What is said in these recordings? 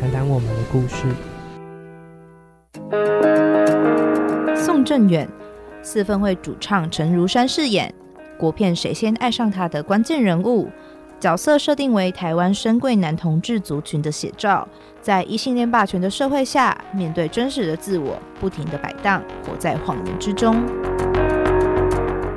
谈谈我们的故事。宋振远，四分会主唱陈如山饰演国片《谁先爱上他》的关键人物。角色设定为台湾深贵男同志族群的写照，在异性恋霸权的社会下，面对真实的自我，不停的摆荡，活在谎言之中。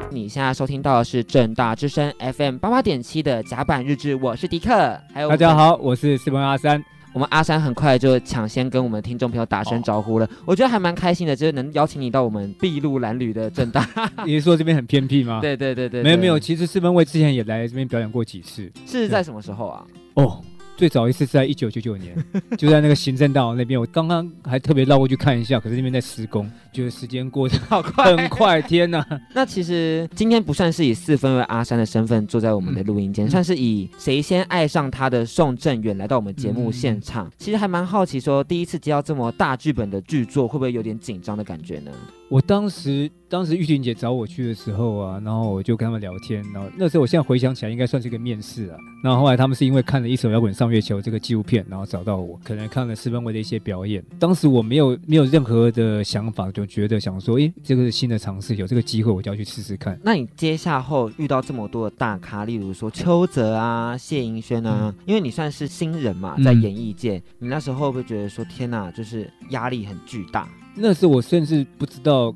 你现在收听到的是正大之声 FM 八八点七的甲板日志，我是迪克，还有大家好，我是四分卫阿三。我们阿山很快就抢先跟我们听众朋友打声招呼了，哦、我觉得还蛮开心的，就是能邀请你到我们筚路蓝缕的正大。你是说这边很偏僻吗？对对对对，没有没有，其实四分卫之前也来这边表演过几次，是在什么时候啊？哦。最早一次是在一九九九年，就在那个行政大楼那边。我刚刚还特别绕过去看一下，可是那边在施工，觉得时间过得好快，很快，天哪！那其实今天不算是以四分卫阿三的身份坐在我们的录音间，嗯、算是以谁先爱上他的宋正远来到我们节目现场。嗯、其实还蛮好奇，说第一次接到这么大剧本的剧作，会不会有点紧张的感觉呢？我当时，当时玉婷姐找我去的时候啊，然后我就跟他们聊天，然后那时候我现在回想起来，应该算是一个面试啊。然后后来他们是因为看了一首摇滚上月球这个纪录片，然后找到我，可能看了四分位的一些表演。当时我没有没有任何的想法，就觉得想说，诶，这个是新的尝试，有这个机会我就要去试试看。那你接下后遇到这么多的大咖，例如说邱泽啊、谢盈萱啊，嗯、因为你算是新人嘛，在演艺界，嗯、你那时候会不会觉得说，天哪，就是压力很巨大？那时候我甚至不知道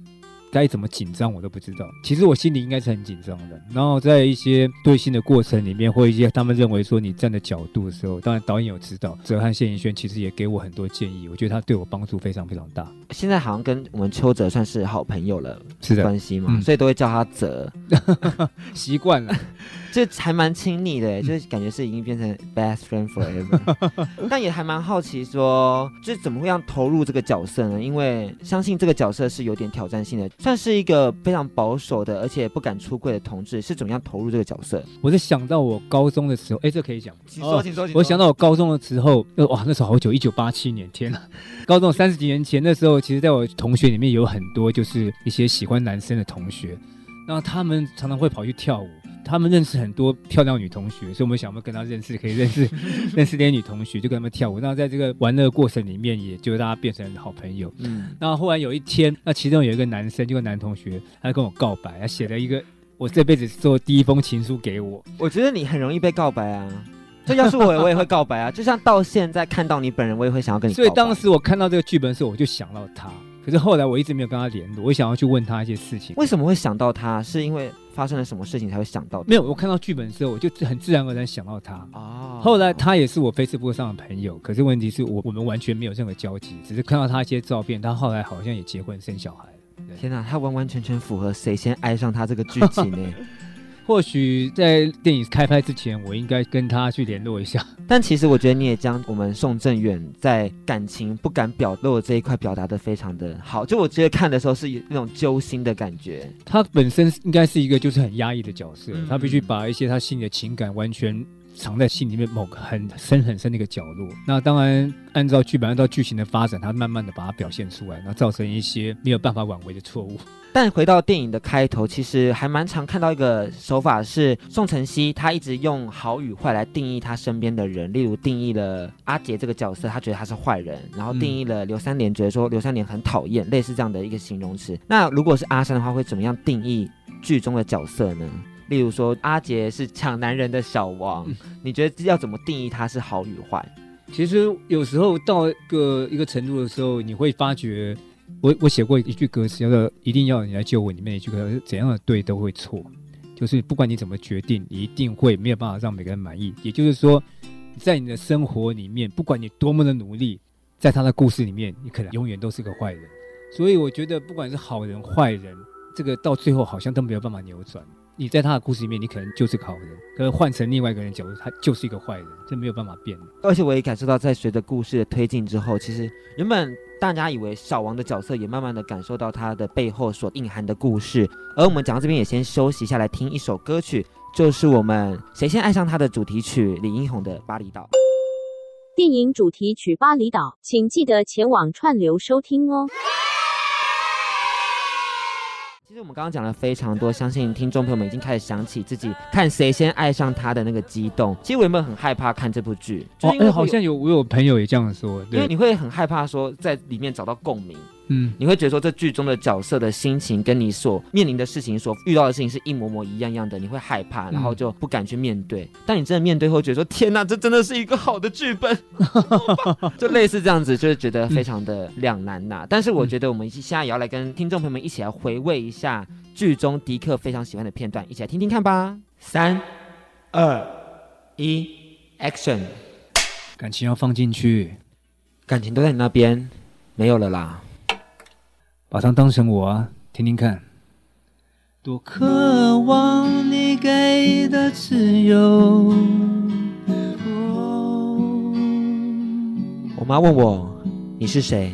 该怎么紧张，我都不知道。其实我心里应该是很紧张的。然后在一些对戏的过程里面，或一些他们认为说你站的角度的时候，当然导演有指导，泽和谢盈萱其实也给我很多建议。我觉得他对我帮助非常非常大。现在好像跟我们邱泽算是好朋友了，是的关系嘛，所以都会叫他泽，习惯了。这还蛮亲昵的，就是感觉是已经变成 best friend forever。但也还蛮好奇说，就是怎么会样投入这个角色呢？因为相信这个角色是有点挑战性的，算是一个非常保守的，而且不敢出柜的同志，是怎么样投入这个角色？我是想到我高中的时候，哎，这可以讲，请说，请说，请说。我想到我高中的时候，哇，那时候好久，一九八七年，天呐，高中三十几年前，那时候其实在我同学里面有很多就是一些喜欢男生的同学，然后他们常常会跑去跳舞。他们认识很多漂亮女同学，所以我们想要跟他认识，可以认识 认识这些女同学，就跟他们跳舞。那在这个玩乐过程里面，也就大家变成好朋友。嗯，那后来有一天，那其中有一个男生，就个男同学，他跟我告白，他写了一个我这辈子做第一封情书给我。我觉得你很容易被告白啊，这要是我，我也会告白啊。就像到现在看到你本人，我也会想要跟你告白。所以当时我看到这个剧本的时候，我就想到他。可是后来我一直没有跟他联络，我想要去问他一些事情。为什么会想到他？是因为发生了什么事情才会想到？没有，我看到剧本的时候，我就很自然而然想到他。啊。后来他也是我 Facebook 上的朋友，可是问题是我我们完全没有任何交集，只是看到他一些照片。他后来好像也结婚生小孩。天哪，他完完全全符合谁先爱上他这个剧情呢？或许在电影开拍之前，我应该跟他去联络一下。但其实我觉得你也将我们宋正远在感情不敢表露的这一块表达的非常的好。就我觉得看的时候是有那种揪心的感觉。他本身应该是一个就是很压抑的角色，嗯、他必须把一些他心里的情感完全。藏在心里面某个很深很深的一个角落。那当然，按照剧本、按照剧情的发展，他慢慢的把它表现出来，那造成一些没有办法挽回的错误。但回到电影的开头，其实还蛮常看到一个手法是宋承熙，他一直用好与坏来定义他身边的人。例如定义了阿杰这个角色，他觉得他是坏人；然后定义了刘三连，觉得说刘三连很讨厌，类似这样的一个形容词。那如果是阿三的话，会怎么样定义剧中的角色呢？例如说，阿杰是抢男人的小王，嗯、你觉得要怎么定义他是好与坏？其实有时候到一个一个程度的时候，你会发觉，我我写过一句歌词，叫做“一定要你来救我”，里面一句歌词，怎样的对都会错，就是不管你怎么决定，你一定会没有办法让每个人满意。也就是说，在你的生活里面，不管你多么的努力，在他的故事里面，你可能永远都是个坏人。所以我觉得，不管是好人坏人，这个到最后好像都没有办法扭转。你在他的故事里面，你可能就是个好人，可是换成另外一个人角度，他就是一个坏人，这没有办法变的。而且我也感受到，在随着故事的推进之后，其实原本大家以为小王的角色，也慢慢的感受到他的背后所蕴含的故事。而我们讲到这边，也先休息下来听一首歌曲，就是我们谁先爱上他的主题曲李英宏的《巴厘岛》。电影主题曲《巴厘岛》，请记得前往串流收听哦。其实我们刚刚讲了非常多，相信听众朋友们已经开始想起自己看谁先爱上他的那个激动。其实我原本很害怕看这部剧，哦，欸，好像有我有朋友也这样说，对，因为你会很害怕说在里面找到共鸣。嗯，你会觉得说这剧中的角色的心情跟你所面临的事情、所遇到的事情是一模模一样样的，你会害怕，然后就不敢去面对。但你真的面对后，觉得说天哪，这真的是一个好的剧本，就类似这样子，就是觉得非常的两难呐、啊。但是我觉得我们现在也要来跟听众朋友们一起来回味一下剧中迪克非常喜欢的片段，一起来听听看吧。三、二、一，Action！感情要放进去，感情都在你那边，没有了啦。把它当成我啊，听听看。多渴望你给的自由。我妈问我，你是谁？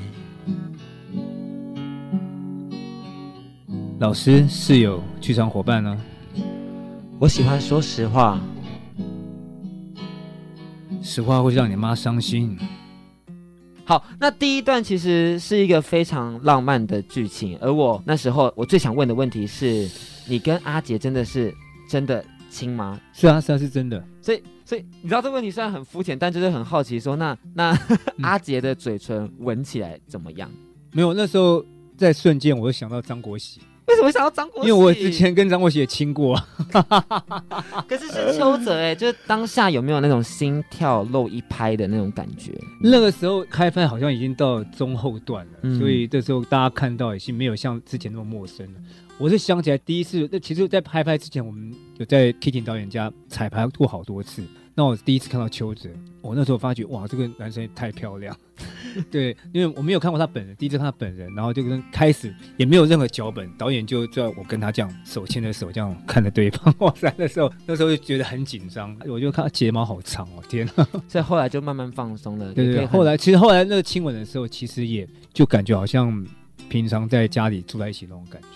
老师、室友、剧场伙伴呢？我喜欢说实话。实话会让你妈伤心。好，那第一段其实是一个非常浪漫的剧情，而我那时候我最想问的问题是，你跟阿杰真的是真的亲吗？是啊，是啊，是真的。所以，所以你知道这个问题虽然很肤浅，但就是很好奇说，那那、嗯、阿杰的嘴唇闻起来怎么样？没有，那时候在瞬间我就想到张国喜。为什么想要张国喜？因为我之前跟张国喜也亲过，可是是邱泽哎，就是当下有没有那种心跳漏一拍的那种感觉？那个时候开拍好像已经到中后段了，嗯、所以这时候大家看到已经没有像之前那么陌生了。我是想起来第一次，那其实，在拍拍之前，我们有在 Kitty 导演家彩排过好多次。那我第一次看到邱泽，我那时候发觉哇，这个男生也太漂亮。对，因为我没有看过他本人，第一次看他本人，然后就跟开始也没有任何脚本，导演就叫我跟他这样手牵着手这样看着对方。哇塞，那时候那时候就觉得很紧张，我就看他睫毛好长哦，天啊！所以后来就慢慢放松了。对对对，后来其实后来那个亲吻的时候，其实也就感觉好像平常在家里住在一起那种感觉。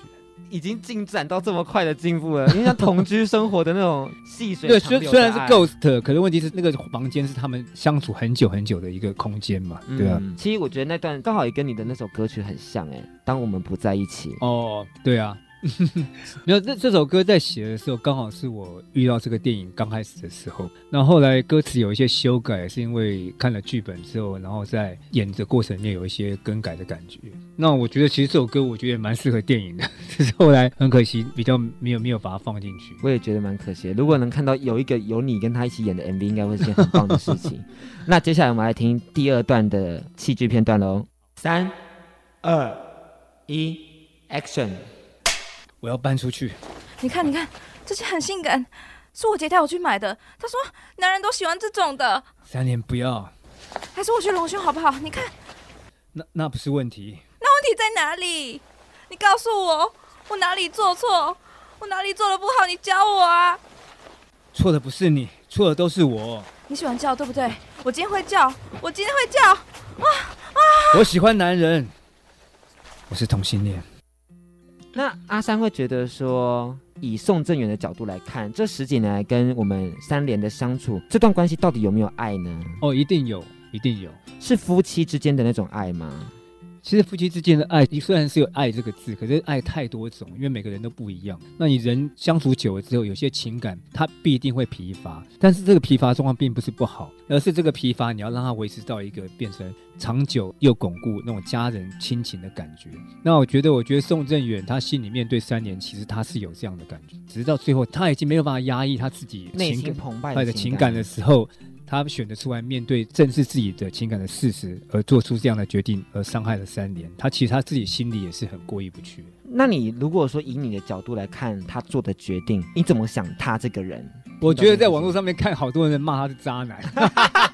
已经进展到这么快的进步了，因为像同居生活的那种细水。对，虽虽然是 ghost，可是问题是那个房间是他们相处很久很久的一个空间嘛，对啊。其实我觉得那段刚好也跟你的那首歌曲很像哎，当我们不在一起。哦，对啊。没有，这这首歌在写的时候，刚好是我遇到这个电影刚开始的时候。那后来歌词有一些修改，是因为看了剧本之后，然后在演的过程里面有一些更改的感觉。那我觉得其实这首歌，我觉得也蛮适合电影的，只是后来很可惜，比较没有没有把它放进去。我也觉得蛮可惜的。如果能看到有一个有你跟他一起演的 MV，应该会是件很棒的事情。那接下来我们来听第二段的戏剧片段喽。三、二、一，Action！我要搬出去。你看，你看，这件很性感，是我姐带我去买的。她说，男人都喜欢这种的。三年不要，还是我去隆胸好不好？你看，那那不是问题。那问题在哪里？你告诉我，我哪里做错？我哪里做的不好？你教我啊！错的不是你，错的都是我。你喜欢叫，对不对？我今天会叫，我今天会叫。啊啊！我喜欢男人，我是同性恋。那阿三会觉得说，以宋正元的角度来看，这十几年来跟我们三连的相处，这段关系到底有没有爱呢？哦，一定有，一定有，是夫妻之间的那种爱吗？其实夫妻之间的爱，你虽然是有“爱”这个字，可是爱太多种，因为每个人都不一样。那你人相处久了之后，有些情感它必定会疲乏，但是这个疲乏状况并不是不好，而是这个疲乏你要让它维持到一个变成长久又巩固那种家人亲情的感觉。那我觉得，我觉得宋振远他心里面对三年，其实他是有这样的感觉，只是到最后他已经没有办法压抑他自己内心澎湃的情感的时候。他选择出来面对正视自己的情感的事实，而做出这样的决定，而伤害了三年。他其实他自己心里也是很过意不去。那你如果说以你的角度来看他做的决定，你怎么想他这个人？我觉得在网络上面看好多人骂他是渣男，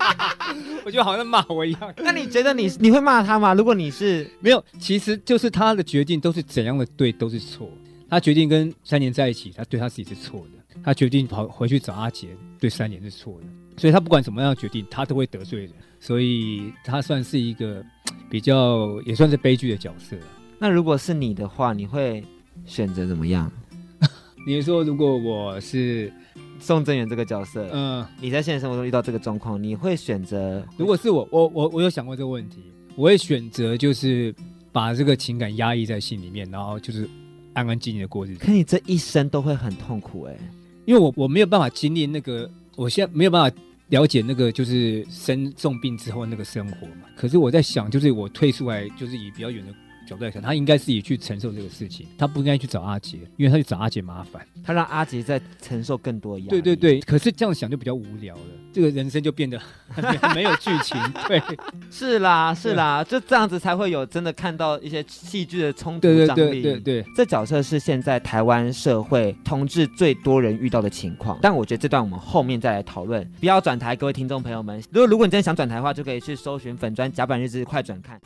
我觉得好像骂我一样。那你觉得你你会骂他吗？如果你是没有，其实就是他的决定都是怎样的对都是错。他决定跟三年在一起，他对他自己是错的。他决定跑回去找阿杰，对三年是错的。所以他不管怎么样决定，他都会得罪人。所以他算是一个比较也算是悲剧的角色。那如果是你的话，你会选择怎么样？你说如果我是宋正元这个角色，嗯，你在现实生活中遇到这个状况，你会选择？如果是我，我我我有想过这个问题，我会选择就是把这个情感压抑在心里面，然后就是安安静静的过日子。可你这一生都会很痛苦哎、欸，因为我我没有办法经历那个，我现在没有办法了解那个就是生重病之后那个生活嘛。可是我在想，就是我退出来，就是以比较远的。角度来看，他应该自己去承受这个事情，他不应该去找阿杰，因为他去找阿杰麻烦，他让阿杰再承受更多压力。对对对，可是这样想就比较无聊了，这个人生就变得 没有剧情。对，是啦是啦，就这样子才会有真的看到一些戏剧的冲突张力。对对对对对，这角色是现在台湾社会同志最多人遇到的情况，但我觉得这段我们后面再来讨论。不要转台，各位听众朋友们，如果如果你真的想转台的话，就可以去搜寻粉砖甲板日志快转看。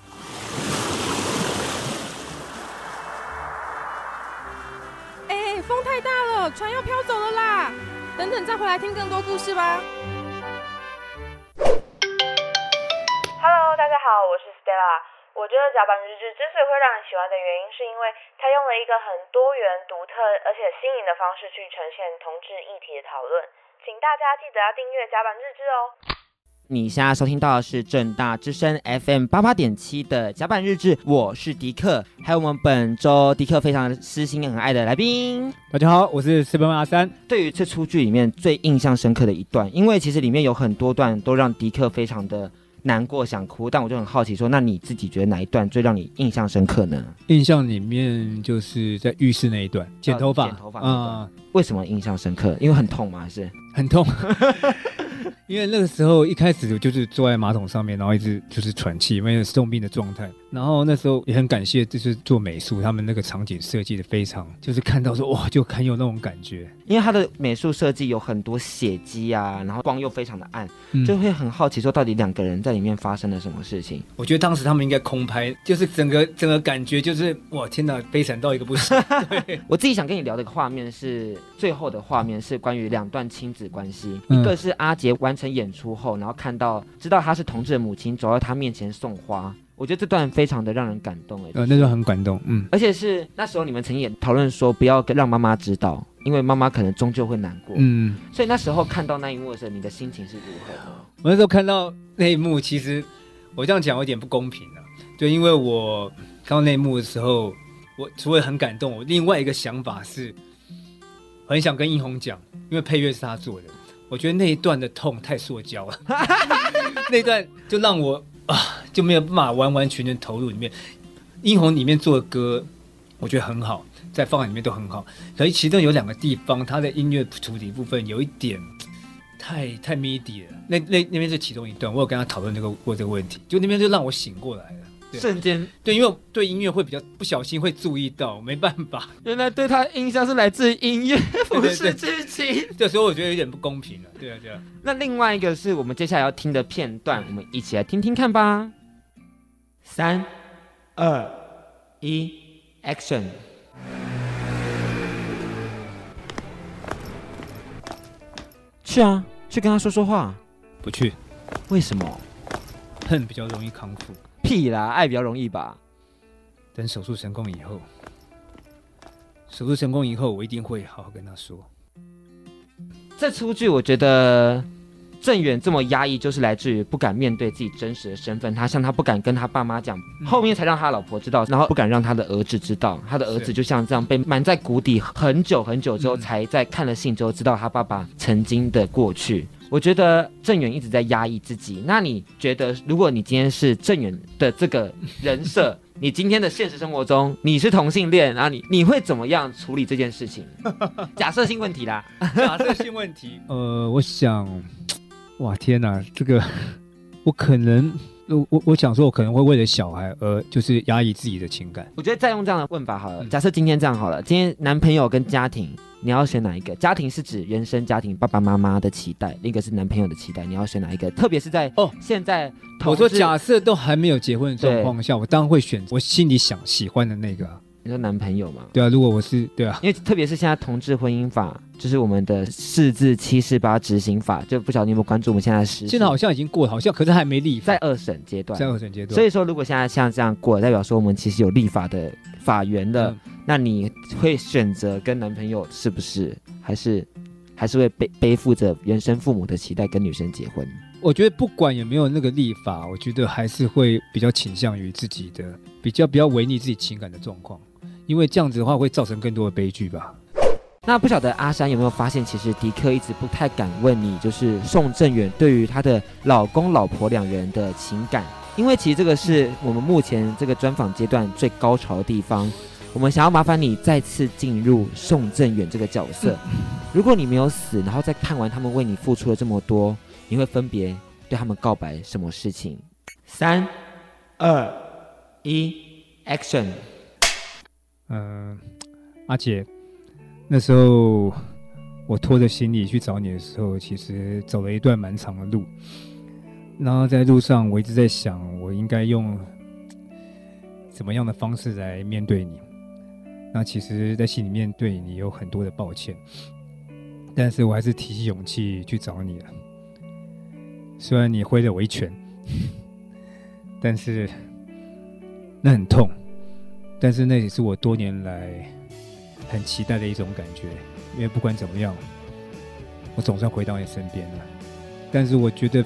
了，船要飘走了啦！等等再回来听更多故事吧。Hello，大家好，我是 Stella。我觉得甲板日志之所以会让人喜欢的原因，是因为它用了一个很多元、独特而且新颖的方式去呈现同志议题的讨论。请大家记得要订阅甲板日志哦。你现在收听到的是正大之声 FM 八八点七的甲板日志，我是迪克，还有我们本周迪克非常私心很爱的来宾。大家好，我是四分卫阿三。对于这出剧里面最印象深刻的一段，因为其实里面有很多段都让迪克非常的难过想哭，但我就很好奇说，那你自己觉得哪一段最让你印象深刻呢？印象里面就是在浴室那一段剪头发，剪头发啊、嗯，为什么印象深刻？因为很痛吗？还是很痛？因为那个时候一开始就是坐在马桶上面，然后一直就是喘气，因为是重病的状态。然后那时候也很感谢，就是做美术，他们那个场景设计的非常，就是看到说哇，就很有那种感觉。因为他的美术设计有很多血迹啊，然后光又非常的暗，嗯、就会很好奇说到底两个人在里面发生了什么事情。我觉得当时他们应该空拍，就是整个整个感觉就是哇，天哪，悲惨到一个不行。对，我自己想跟你聊的一个画面是最后的画面，是关于两段亲子关系，嗯、一个是阿杰完成演出后，然后看到知道他是同志的母亲走到他面前送花，我觉得这段非常的让人感动哎，呃，那段很感动，嗯，而且是那时候你们曾经也讨论说不要让妈妈知道，因为妈妈可能终究会难过，嗯，所以那时候看到那一幕的时候，你的心情是如何？我那时候看到那一幕，其实我这样讲有点不公平了，对，因为我看到那一幕的时候，我除了很感动，我另外一个想法是很想跟英红讲，因为配乐是他做的。我觉得那一段的痛太塑胶了，那段就让我啊就没有办法完完全全投入里面。英红里面做的歌，我觉得很好，在放在里面都很好。可是其中有两个地方，他的音乐处理部分有一点太太 MIDI 了。那那那边是其中一段，我有跟他讨论这个过这个问题，就那边就让我醒过来了。瞬间对，因为我对音乐会比较不小心会注意到，没办法。原来对他印象是来自音乐，不是剧情。这时候我觉得有点不公平了。对啊，对啊。那另外一个是我们接下来要听的片段，我们一起来听听看吧。三、二、一，Action！去啊，去跟他说说话。不去。为什么？恨比较容易康复。屁啦，爱比较容易吧。等手术成功以后，手术成功以后，我一定会好好跟他说。这出剧我觉得郑远这么压抑，就是来自于不敢面对自己真实的身份。他像他不敢跟他爸妈讲，嗯、后面才让他老婆知道，然后不敢让他的儿子知道。他的儿子就像这样被瞒在谷底很久很久之后，才在看了信之后知道他爸爸曾经的过去。我觉得郑远一直在压抑自己。那你觉得，如果你今天是郑远的这个人设，你今天的现实生活中你是同性恋，然后你你会怎么样处理这件事情？假设性问题啦，假设性问题。呃，我想，哇，天哪，这个我可能，我我我想说，我可能会为了小孩而就是压抑自己的情感。我觉得再用这样的问法好了。假设今天这样好了，今天男朋友跟家庭。你要选哪一个？家庭是指原生家庭，爸爸妈妈的期待，另一个是男朋友的期待。你要选哪一个？特别是在哦，现在我说假设都还没有结婚的状况下，我当然会选我心里想喜欢的那个。你说男朋友嘛？对啊，如果我是对啊，因为特别是现在同志婚姻法，就是我们的四字七四八执行法，就不晓得你有没有关注我们现在的实。现在好像已经过了，好像可是还没立法，在二审阶段，在二审阶段。所以说，如果现在像这样过，代表说我们其实有立法的法源的，嗯、那你会选择跟男朋友是不是？还是还是会背背负着原生父母的期待跟女生结婚？我觉得不管有没有那个立法，我觉得还是会比较倾向于自己的比较比较违逆自己情感的状况。因为这样子的话会造成更多的悲剧吧。那不晓得阿山有没有发现，其实迪克一直不太敢问你，就是宋正远对于他的老公老婆两人的情感，因为其实这个是我们目前这个专访阶段最高潮的地方。我们想要麻烦你再次进入宋正远这个角色。如果你没有死，然后再看完他们为你付出了这么多，你会分别对他们告白什么事情？三、二、一，Action！嗯、阿杰，那时候我拖着行李去找你的时候，其实走了一段蛮长的路。然后在路上，我一直在想，我应该用怎么样的方式来面对你。那其实，在心里面对你有很多的抱歉，但是我还是提起勇气去找你了。虽然你挥了我一拳，但是那很痛。但是那也是我多年来很期待的一种感觉，因为不管怎么样，我总算回到你身边了。但是我觉得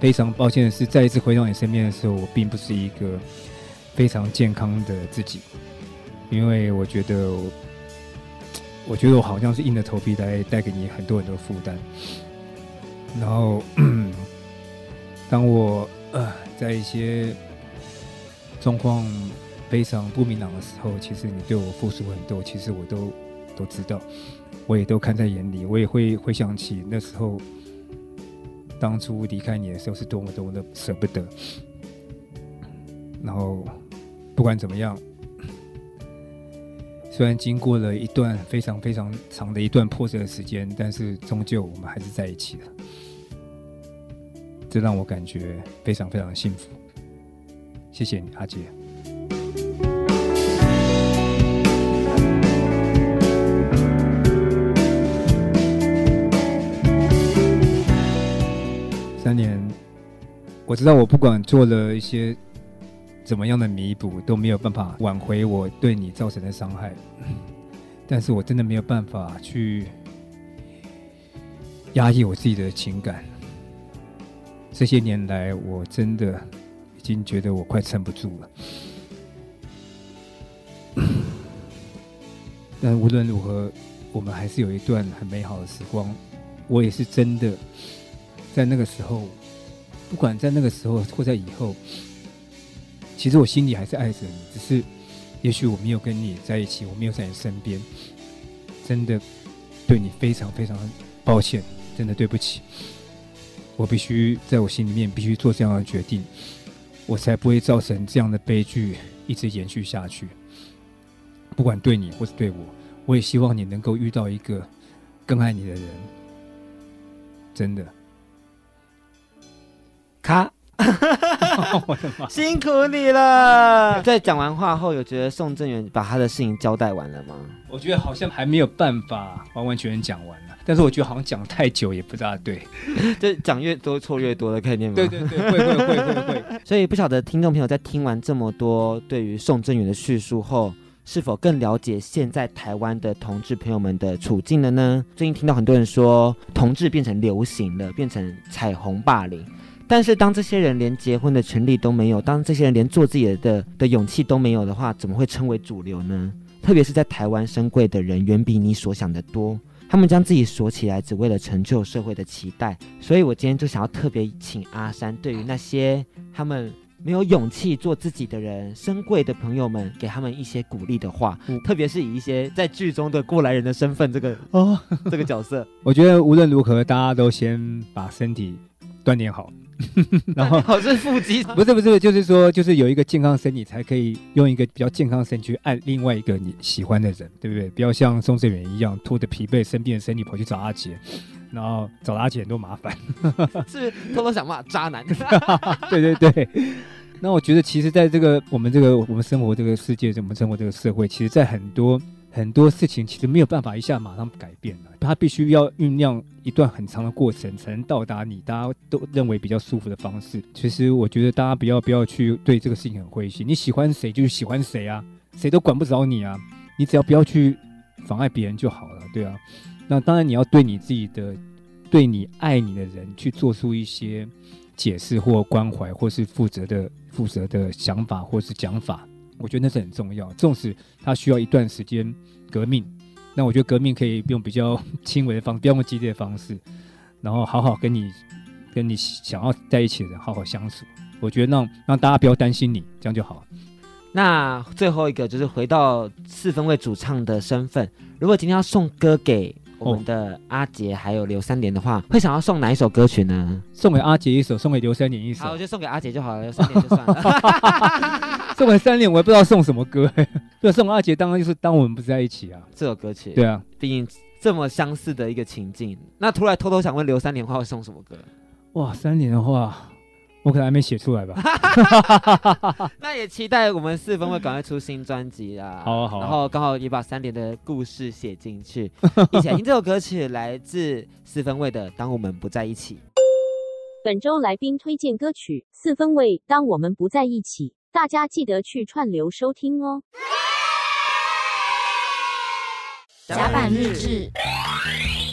非常抱歉的是，再一次回到你身边的时候，我并不是一个非常健康的自己，因为我觉得，我觉得我好像是硬着头皮来带给你很多很多负担。然后，当我在一些状况。非常不明朗的时候，其实你对我付出很多，其实我都都知道，我也都看在眼里，我也会回想起那时候当初离开你的时候是多么多么的舍不得。然后不管怎么样，虽然经过了一段非常非常长的一段破碎的时间，但是终究我们还是在一起了，这让我感觉非常非常的幸福。谢谢你，阿杰。我知道我不管做了一些怎么样的弥补，都没有办法挽回我对你造成的伤害。但是我真的没有办法去压抑我自己的情感。这些年来，我真的已经觉得我快撑不住了。但无论如何，我们还是有一段很美好的时光。我也是真的。在那个时候，不管在那个时候或在以后，其实我心里还是爱着你。只是，也许我没有跟你在一起，我没有在你身边，真的对你非常非常抱歉，真的对不起。我必须在我心里面必须做这样的决定，我才不会造成这样的悲剧一直延续下去。不管对你或是对我，我也希望你能够遇到一个更爱你的人，真的。卡，辛苦你了。在讲完话后，有觉得宋正元把他的事情交代完了吗？我觉得好像还没有办法完完全全讲完了，但是我觉得好像讲太久也不大对，就讲越多错越多的概念吗？对对对，会会会会会。所以不晓得听众朋友在听完这么多对于宋正元的叙述后，是否更了解现在台湾的同志朋友们的处境了呢？最近听到很多人说，同志变成流行了，变成彩虹霸凌。但是，当这些人连结婚的权利都没有，当这些人连做自己的的，勇气都没有的话，怎么会称为主流呢？特别是在台湾深贵的人远比你所想的多，他们将自己锁起来，只为了成就社会的期待。所以我今天就想要特别请阿山，对于那些他们没有勇气做自己的人，深贵的朋友们，给他们一些鼓励的话。嗯、特别是以一些在剧中的过来人的身份，这个哦，这个角色，我觉得无论如何，大家都先把身体锻炼好。然后好是腹肌，不是不是，就是说，就是有一个健康身体，才可以用一个比较健康的身体去爱另外一个你喜欢的人，对不对？不要像宋志远一样拖着疲惫生病的身体跑去找阿杰，然后找阿杰很多麻烦，是偷偷想骂渣男。对对对，那我觉得，其实在这个我们这个我们生活这个世界，我们生活这个社会，其实，在很多很多事情，其实没有办法一下马上改变的，它必须要酝酿一段很长的过程，才能到达你大家都认为比较舒服的方式。其实，我觉得大家不要不要去对这个事情很灰心，你喜欢谁就喜欢谁啊，谁都管不着你啊，你只要不要去妨碍别人就好了，对啊。那当然，你要对你自己的，对你爱你的人去做出一些。解释或关怀，或是负责的负责的想法，或是讲法，我觉得那是很重要。纵使他需要一段时间革命，那我觉得革命可以用比较 轻微的方式，不要用激烈的方式，然后好好跟你跟你想要在一起的人好好相处。我觉得让让大家不要担心你，这样就好。那最后一个就是回到四分位主唱的身份，如果今天要送歌给。我们的阿杰还有刘三连的话，会想要送哪一首歌曲呢？送给阿杰一首，送给刘三连一首。好，我就送给阿杰就好了，刘三连就算了。送给三连，我也不知道送什么歌。对，送给阿杰当然就是当我们不在一起啊，这首歌曲。对啊，毕竟这么相似的一个情境。那突然偷偷想问刘三连的话，会送什么歌？哇，三连的话。我可能还没写出来吧，那也期待我们四分卫赶快出新专辑啊！好啊好啊，然后刚好也把三连的故事写进去，一起来听这首歌曲，来自四分卫的《当我们不在一起》。本周来宾推荐歌曲：四分卫《当我们不在一起》，大家记得去串流收听哦。甲板日志，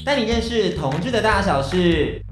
带你认识同志的大小事。